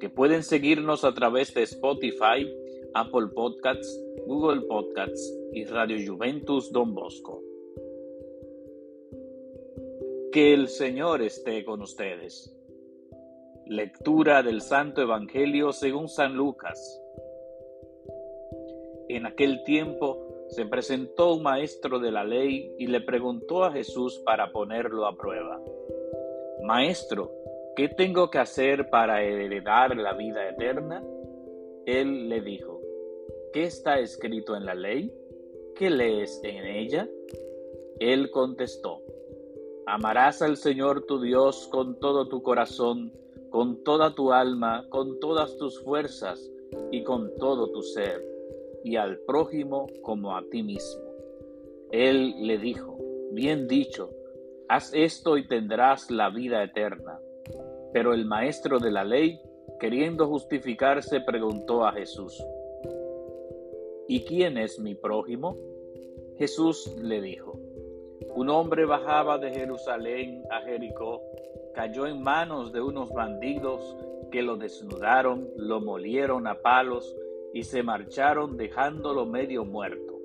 que pueden seguirnos a través de Spotify, Apple Podcasts, Google Podcasts y Radio Juventus Don Bosco. Que el Señor esté con ustedes. Lectura del Santo Evangelio según San Lucas. En aquel tiempo se presentó un maestro de la ley y le preguntó a Jesús para ponerlo a prueba. Maestro, ¿qué tengo que hacer para heredar la vida eterna? Él le dijo, ¿qué está escrito en la ley? ¿Qué lees en ella? Él contestó, Amarás al Señor tu Dios con todo tu corazón, con toda tu alma, con todas tus fuerzas y con todo tu ser, y al prójimo como a ti mismo. Él le dijo, bien dicho, haz esto y tendrás la vida eterna. Pero el maestro de la ley, queriendo justificarse, preguntó a Jesús, ¿y quién es mi prójimo? Jesús le dijo, un hombre bajaba de Jerusalén a Jericó, cayó en manos de unos bandidos que lo desnudaron, lo molieron a palos y se marcharon dejándolo medio muerto.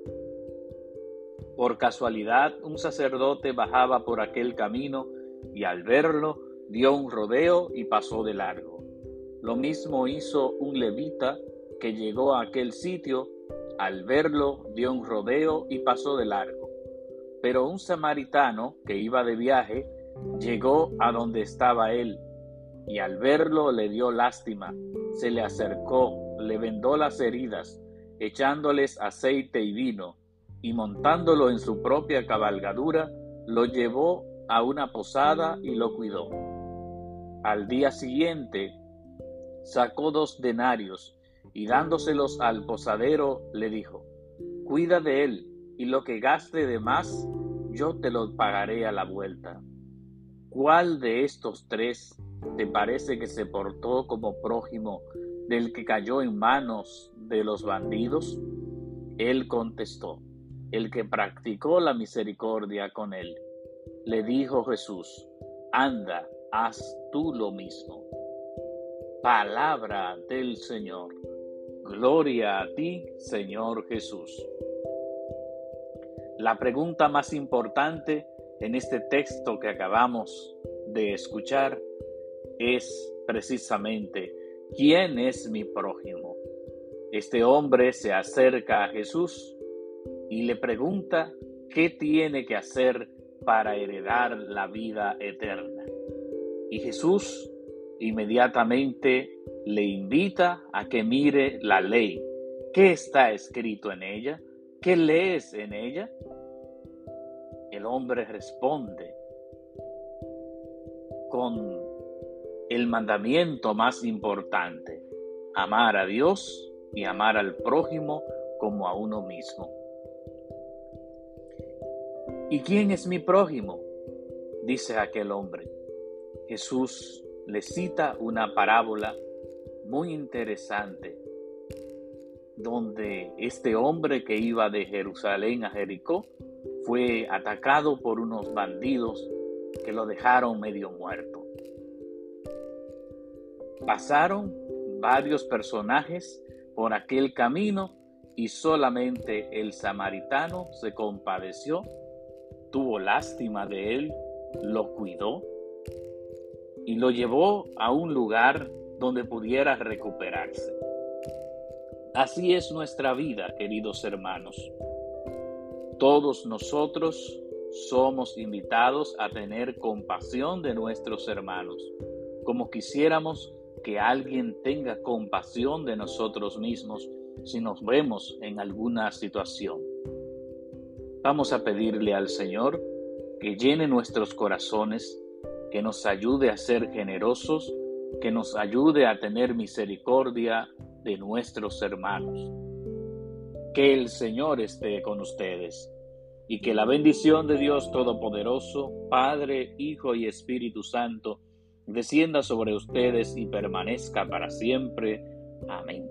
Por casualidad, un sacerdote bajaba por aquel camino y al verlo dio un rodeo y pasó de largo. Lo mismo hizo un levita que llegó a aquel sitio, al verlo dio un rodeo y pasó de largo. Pero un samaritano que iba de viaje llegó a donde estaba él y al verlo le dio lástima, se le acercó, le vendó las heridas, echándoles aceite y vino, y montándolo en su propia cabalgadura, lo llevó a una posada y lo cuidó. Al día siguiente sacó dos denarios y dándoselos al posadero le dijo, Cuida de él, y lo que gaste de más, yo te lo pagaré a la vuelta. ¿Cuál de estos tres te parece que se portó como prójimo del que cayó en manos de los bandidos? Él contestó, el que practicó la misericordia con él. Le dijo Jesús, anda, haz tú lo mismo. Palabra del Señor. Gloria a ti, Señor Jesús. La pregunta más importante en este texto que acabamos de escuchar es precisamente, ¿quién es mi prójimo? Este hombre se acerca a Jesús y le pregunta qué tiene que hacer para heredar la vida eterna. Y Jesús inmediatamente le invita a que mire la ley. ¿Qué está escrito en ella? ¿Qué lees en ella? El hombre responde con el mandamiento más importante, amar a Dios y amar al prójimo como a uno mismo. ¿Y quién es mi prójimo? dice aquel hombre. Jesús le cita una parábola muy interesante donde este hombre que iba de Jerusalén a Jericó fue atacado por unos bandidos que lo dejaron medio muerto. Pasaron varios personajes por aquel camino y solamente el samaritano se compadeció, tuvo lástima de él, lo cuidó y lo llevó a un lugar donde pudiera recuperarse. Así es nuestra vida, queridos hermanos. Todos nosotros somos invitados a tener compasión de nuestros hermanos, como quisiéramos que alguien tenga compasión de nosotros mismos si nos vemos en alguna situación. Vamos a pedirle al Señor que llene nuestros corazones, que nos ayude a ser generosos, que nos ayude a tener misericordia de nuestros hermanos. Que el Señor esté con ustedes y que la bendición de Dios Todopoderoso, Padre, Hijo y Espíritu Santo, descienda sobre ustedes y permanezca para siempre. Amén.